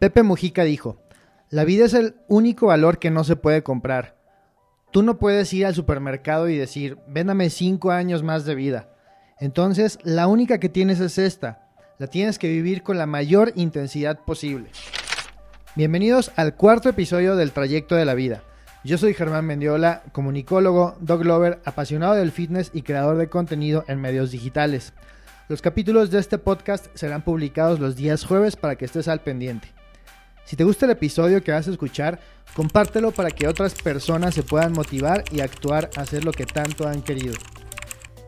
Pepe Mujica dijo, la vida es el único valor que no se puede comprar. Tú no puedes ir al supermercado y decir, véndame cinco años más de vida. Entonces, la única que tienes es esta. La tienes que vivir con la mayor intensidad posible. Bienvenidos al cuarto episodio del Trayecto de la Vida. Yo soy Germán Mendiola, comunicólogo, dog lover, apasionado del fitness y creador de contenido en medios digitales. Los capítulos de este podcast serán publicados los días jueves para que estés al pendiente. Si te gusta el episodio que vas a escuchar, compártelo para que otras personas se puedan motivar y actuar a hacer lo que tanto han querido.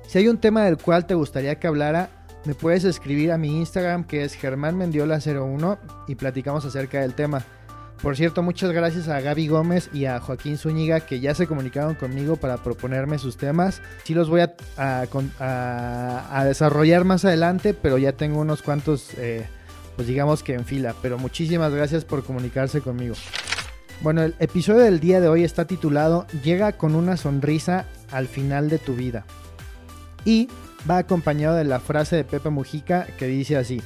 Si hay un tema del cual te gustaría que hablara, me puedes escribir a mi Instagram que es germánmendiola01 y platicamos acerca del tema. Por cierto, muchas gracias a Gaby Gómez y a Joaquín Zúñiga que ya se comunicaron conmigo para proponerme sus temas. Sí los voy a, desarrollar más adelante, pero ya tengo unos cuantos... Eh, pues digamos que en fila, pero muchísimas gracias por comunicarse conmigo. Bueno, el episodio del día de hoy está titulado Llega con una sonrisa al final de tu vida. Y va acompañado de la frase de Pepe Mujica que dice así.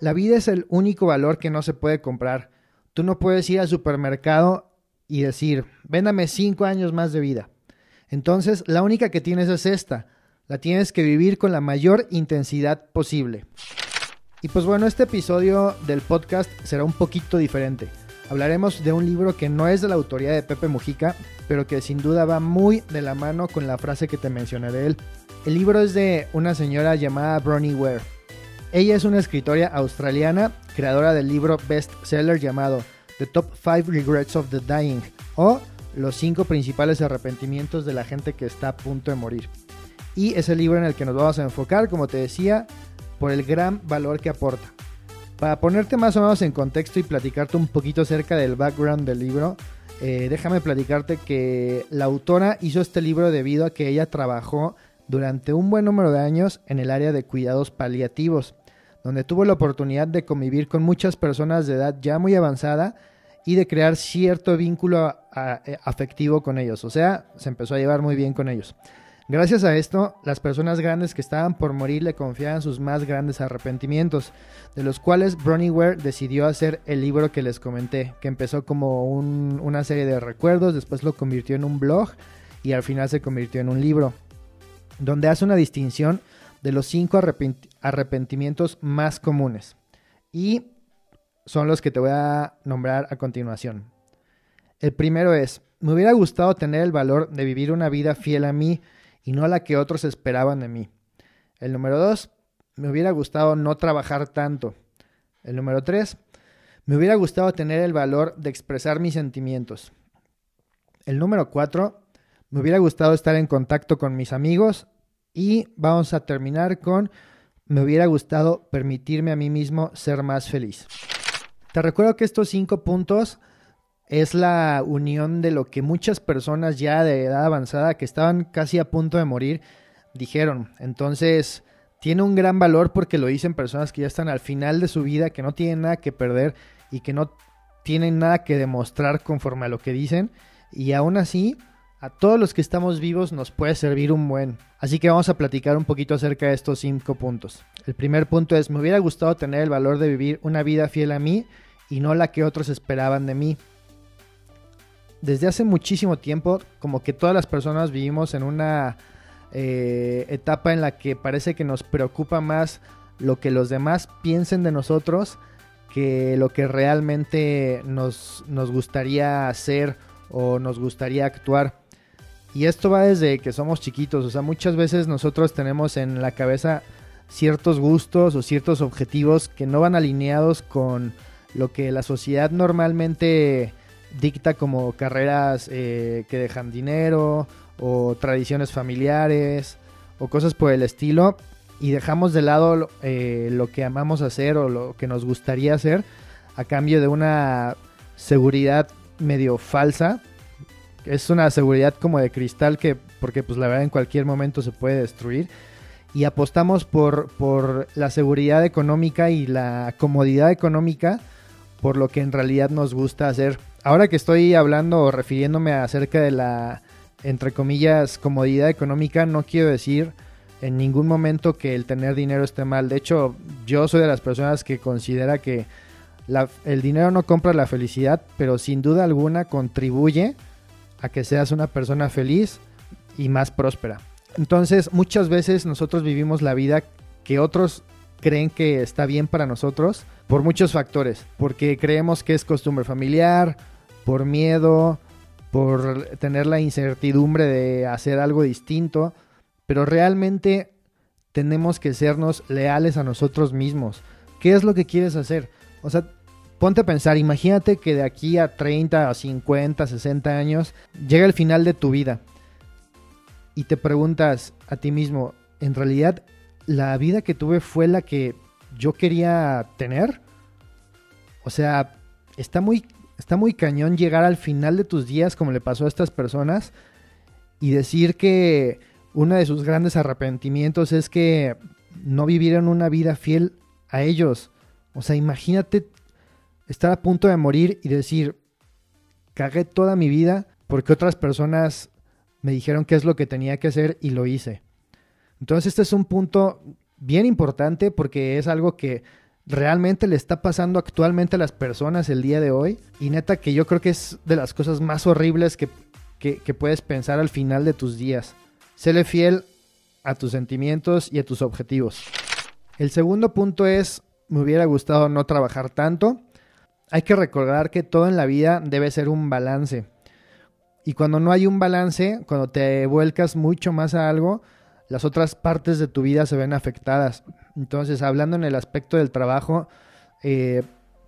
La vida es el único valor que no se puede comprar. Tú no puedes ir al supermercado y decir, véndame cinco años más de vida. Entonces, la única que tienes es esta, la tienes que vivir con la mayor intensidad posible. Y pues bueno, este episodio del podcast será un poquito diferente. Hablaremos de un libro que no es de la autoría de Pepe Mujica, pero que sin duda va muy de la mano con la frase que te mencioné de él. El libro es de una señora llamada Bronnie Ware. Ella es una escritora australiana, creadora del libro bestseller llamado The Top 5 Regrets of the Dying o Los 5 principales arrepentimientos de la gente que está a punto de morir y es el libro en el que nos vamos a enfocar, como te decía, por el gran valor que aporta. Para ponerte más o menos en contexto y platicarte un poquito acerca del background del libro, eh, déjame platicarte que la autora hizo este libro debido a que ella trabajó durante un buen número de años en el área de cuidados paliativos, donde tuvo la oportunidad de convivir con muchas personas de edad ya muy avanzada y de crear cierto vínculo eh, afectivo con ellos, o sea, se empezó a llevar muy bien con ellos. Gracias a esto, las personas grandes que estaban por morir le confiaban sus más grandes arrepentimientos, de los cuales Bronnie Ware decidió hacer el libro que les comenté, que empezó como una serie de recuerdos, después lo convirtió en un blog y al final se convirtió en un libro, donde hace una distinción de los cinco arrepentimientos más comunes. Y son los que te voy a nombrar a continuación. El primero es, me hubiera gustado tener el valor de vivir una vida fiel a mí, y no la que otros esperaban de mí. El número dos, me hubiera gustado no trabajar tanto. El número tres, me hubiera gustado tener el valor de expresar mis sentimientos. El número cuatro, me hubiera gustado estar en contacto con mis amigos. Y vamos a terminar con, me hubiera gustado permitirme a mí mismo ser más feliz. Te recuerdo que estos cinco puntos es la unión de lo que muchas personas ya de edad avanzada que estaban casi a punto de morir dijeron. Entonces, tiene un gran valor porque lo dicen personas que ya están al final de su vida, que no tienen nada que perder y que no tienen nada que demostrar conforme a lo que dicen. Y aún así, a todos los que estamos vivos nos puede servir un buen. Así que vamos a platicar un poquito acerca de estos cinco puntos. El primer punto es, me hubiera gustado tener el valor de vivir una vida fiel a mí y no la que otros esperaban de mí desde hace muchísimo tiempo, como que todas las personas vivimos en una eh, etapa en la que parece que nos preocupa más lo que los demás piensen de nosotros que lo que realmente nos, nos gustaría hacer o nos gustaría actuar. Y esto va desde que somos chiquitos, o sea, muchas veces nosotros tenemos en la cabeza ciertos gustos o ciertos objetivos que no van alineados con lo que la sociedad normalmente dicta como carreras eh, que dejan dinero o tradiciones familiares o cosas por el estilo y dejamos de lado eh, lo que amamos hacer o lo que nos gustaría hacer a cambio de una seguridad medio falsa. Es una seguridad como de cristal que, porque pues la verdad en cualquier momento se puede destruir. Y apostamos por, por la seguridad económica y la comodidad económica por lo que en realidad nos gusta hacer ahora que estoy hablando o refiriéndome acerca de la, entre comillas, comodidad económica, no quiero decir en ningún momento que el tener dinero esté mal. De hecho, yo soy de las personas que considera que el dinero no compra la felicidad, pero sin duda alguna contribuye a que seas una persona feliz y más próspera. Entonces, muchas veces nosotros vivimos la vida que otros creen que está bien para nosotros por muchos factores, porque creemos que es costumbre familiar, por miedo, por tener la incertidumbre de hacer algo distinto, pero realmente tenemos que sernos leales a nosotros mismos. ¿Qué es lo que quieres hacer? O sea, ponte a pensar, imagínate que de aquí a 30, a 50, 60 años llega el final de tu vida y te preguntas a ti mismo, ¿en realidad la vida que tuve fue la que yo quería tener? O sea, está muy, está muy cañón llegar al final de tus días como le pasó a estas personas y decir que uno de sus grandes arrepentimientos es que no vivieron una vida fiel a ellos. O sea, imagínate estar a punto de morir y decir, cagué toda mi vida porque otras personas me dijeron qué es lo que tenía que hacer y lo hice. Entonces este es un punto bien importante porque es algo que realmente le está pasando actualmente a las personas el día de hoy. Y neta que yo creo que es de las cosas más horribles que, que, puedes pensar al final de tus días. Séle fiel a tus sentimientos y a tus objetivos. El segundo punto es, me hubiera gustado no trabajar tanto hay que recordar que todo en la vida debe ser un balance. Y cuando no hay un balance, cuando te vuelcas mucho más a algo, las otras partes de tu vida se ven afectadas. Entonces, hablando en el aspecto del trabajo, eh,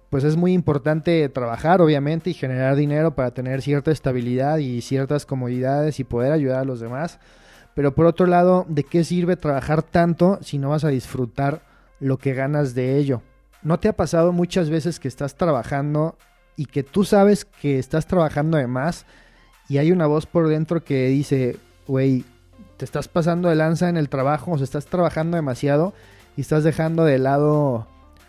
pues es muy importante trabajar, obviamente, y generar dinero para tener cierta estabilidad y ciertas comodidades y poder ayudar a los demás. Pero por otro lado, ¿de qué sirve trabajar tanto si no vas a disfrutar lo que ganas de ello? ¿No te ha pasado muchas veces que estás trabajando y que tú sabes que estás trabajando de más y hay una voz por dentro que dice, güey, estás pasando de lanza en el trabajo, o sea, estás trabajando demasiado y estás dejando de lado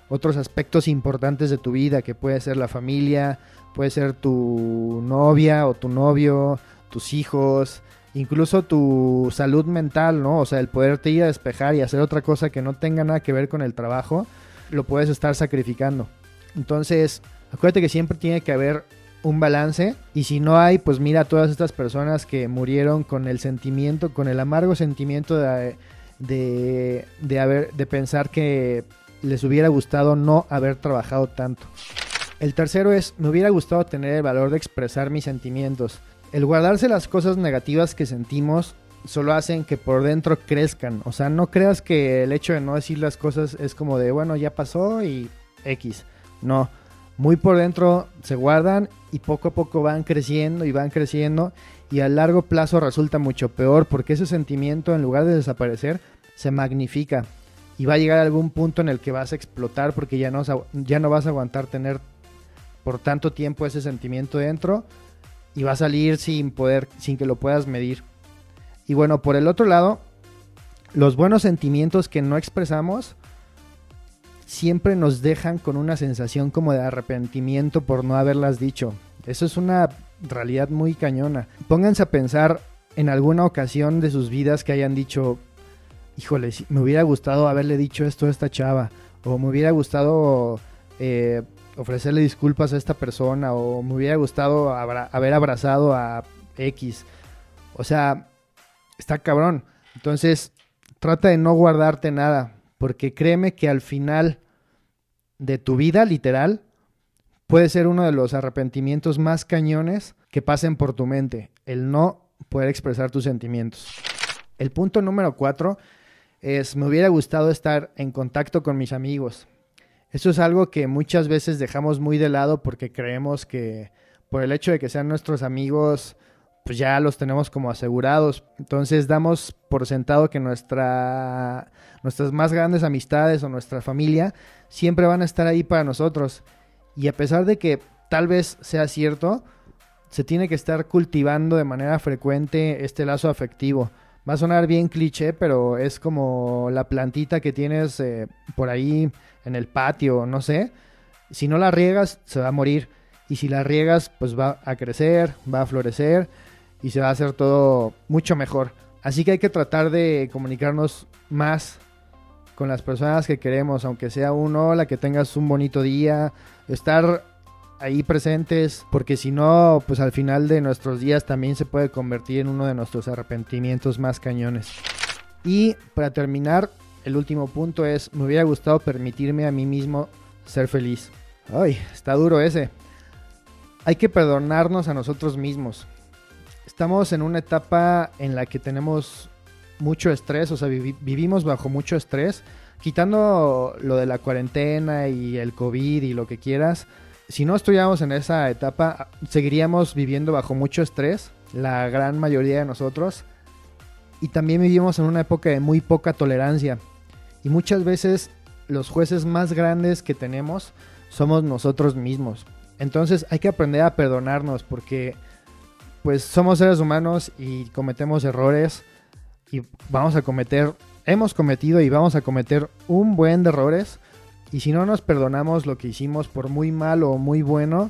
otros aspectos importantes de tu vida, que puede ser la familia, puede ser tu novia o tu novio, tus hijos, incluso tu salud mental, ¿no? O sea, el poderte ir a despejar y hacer otra cosa que no tenga nada que ver con el trabajo lo puedes estar sacrificando. Entonces, acuérdate que siempre tiene que haber un balance y si no hay, pues mira a todas estas personas que murieron con el sentimiento, con el amargo sentimiento de, de, haber, de pensar que les hubiera gustado no haber trabajado tanto. El tercero es, me hubiera gustado tener el valor de expresar mis sentimientos. El guardarse las cosas negativas que sentimos solo hacen que por dentro crezcan. O sea, no creas que el hecho de no decir las cosas es como de, bueno, ya pasó y X. No, muy por dentro se guardan y poco a poco van creciendo y van creciendo y a largo plazo resulta mucho peor porque ese sentimiento en lugar de desaparecer se magnifica y va a llegar a algún punto en el que vas a explotar porque ya no, ya no vas a aguantar tener por tanto tiempo ese sentimiento dentro y va a salir sin poder, sin que lo puedas medir. Y bueno, por el otro lado, los buenos sentimientos que no expresamos siempre nos dejan con una sensación como de arrepentimiento por no haberlas dicho. Eso es una realidad muy cañona. Pónganse a pensar en alguna ocasión de sus vidas que hayan dicho, híjole, me hubiera gustado haberle dicho esto a esta chava, o me hubiera gustado eh, ofrecerle disculpas a esta persona, o me hubiera gustado haber abrazado a X. O sea, está cabrón. Entonces, trata de no guardarte nada, porque créeme que al final de tu vida, literal, puede ser uno de los arrepentimientos más cañones que pasen por tu mente, el no poder expresar tus sentimientos. El punto número cuatro es, me hubiera gustado estar en contacto con mis amigos. Eso es algo que muchas veces dejamos muy de lado porque creemos que por el hecho de que sean nuestros amigos, pues ya los tenemos como asegurados. Entonces damos por sentado que nuestra, nuestras más grandes amistades o nuestra familia siempre van a estar ahí para nosotros. Y a pesar de que tal vez sea cierto, se tiene que estar cultivando de manera frecuente este lazo afectivo. Va a sonar bien cliché, pero es como la plantita que tienes eh, por ahí en el patio, no sé. Si no la riegas, se va a morir. Y si la riegas, pues va a crecer, va a florecer y se va a hacer todo mucho mejor. Así que hay que tratar de comunicarnos más con las personas que queremos, aunque sea uno, la que tengas un bonito día, estar ahí presentes, porque si no, pues al final de nuestros días también se puede convertir en uno de nuestros arrepentimientos más cañones. Y para terminar, el último punto es, me hubiera gustado permitirme a mí mismo ser feliz. Ay, está duro ese. Hay que perdonarnos a nosotros mismos. Estamos en una etapa en la que tenemos mucho estrés, o sea, vivimos bajo mucho estrés. Quitando lo de la cuarentena y el COVID y lo que quieras, si no estuviéramos en esa etapa, seguiríamos viviendo bajo mucho estrés, la gran mayoría de nosotros. Y también vivimos en una época de muy poca tolerancia. Y muchas veces los jueces más grandes que tenemos somos nosotros mismos. Entonces hay que aprender a perdonarnos porque pues somos seres humanos y cometemos errores y vamos a cometer, hemos cometido y vamos a cometer un buen de errores. Y si no nos perdonamos lo que hicimos por muy malo o muy bueno,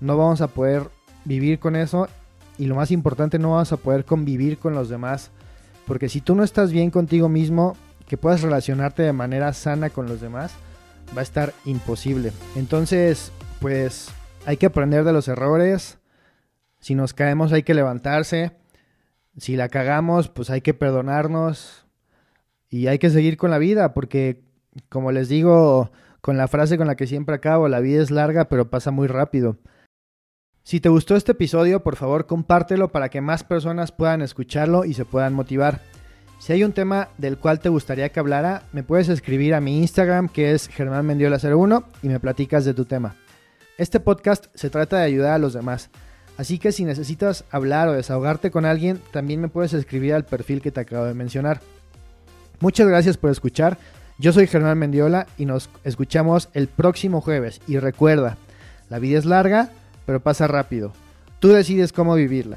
no vamos a poder vivir con eso. Y lo más importante, no vamos a poder convivir con los demás. Porque si tú no estás bien contigo mismo, que puedas relacionarte de manera sana con los demás, va a estar imposible. Entonces, pues hay que aprender de los errores. Si nos caemos hay que levantarse. Si la cagamos, pues hay que perdonarnos. Y hay que seguir con la vida, porque como les digo, con la frase con la que siempre acabo, la vida es larga pero pasa muy rápido. Si te gustó este episodio, por favor compártelo para que más personas puedan escucharlo y se puedan motivar. Si hay un tema del cual te gustaría que hablara, me puedes escribir a mi Instagram que es germánmendiola01 y me platicas de tu tema. Este podcast se trata de ayudar a los demás, así que si necesitas hablar o desahogarte con alguien, también me puedes escribir al perfil que te acabo de mencionar. Muchas gracias por escuchar, yo soy Germán Mendiola y nos escuchamos el próximo jueves. Y recuerda, la vida es larga, pero pasa rápido. Tú decides cómo vivirla.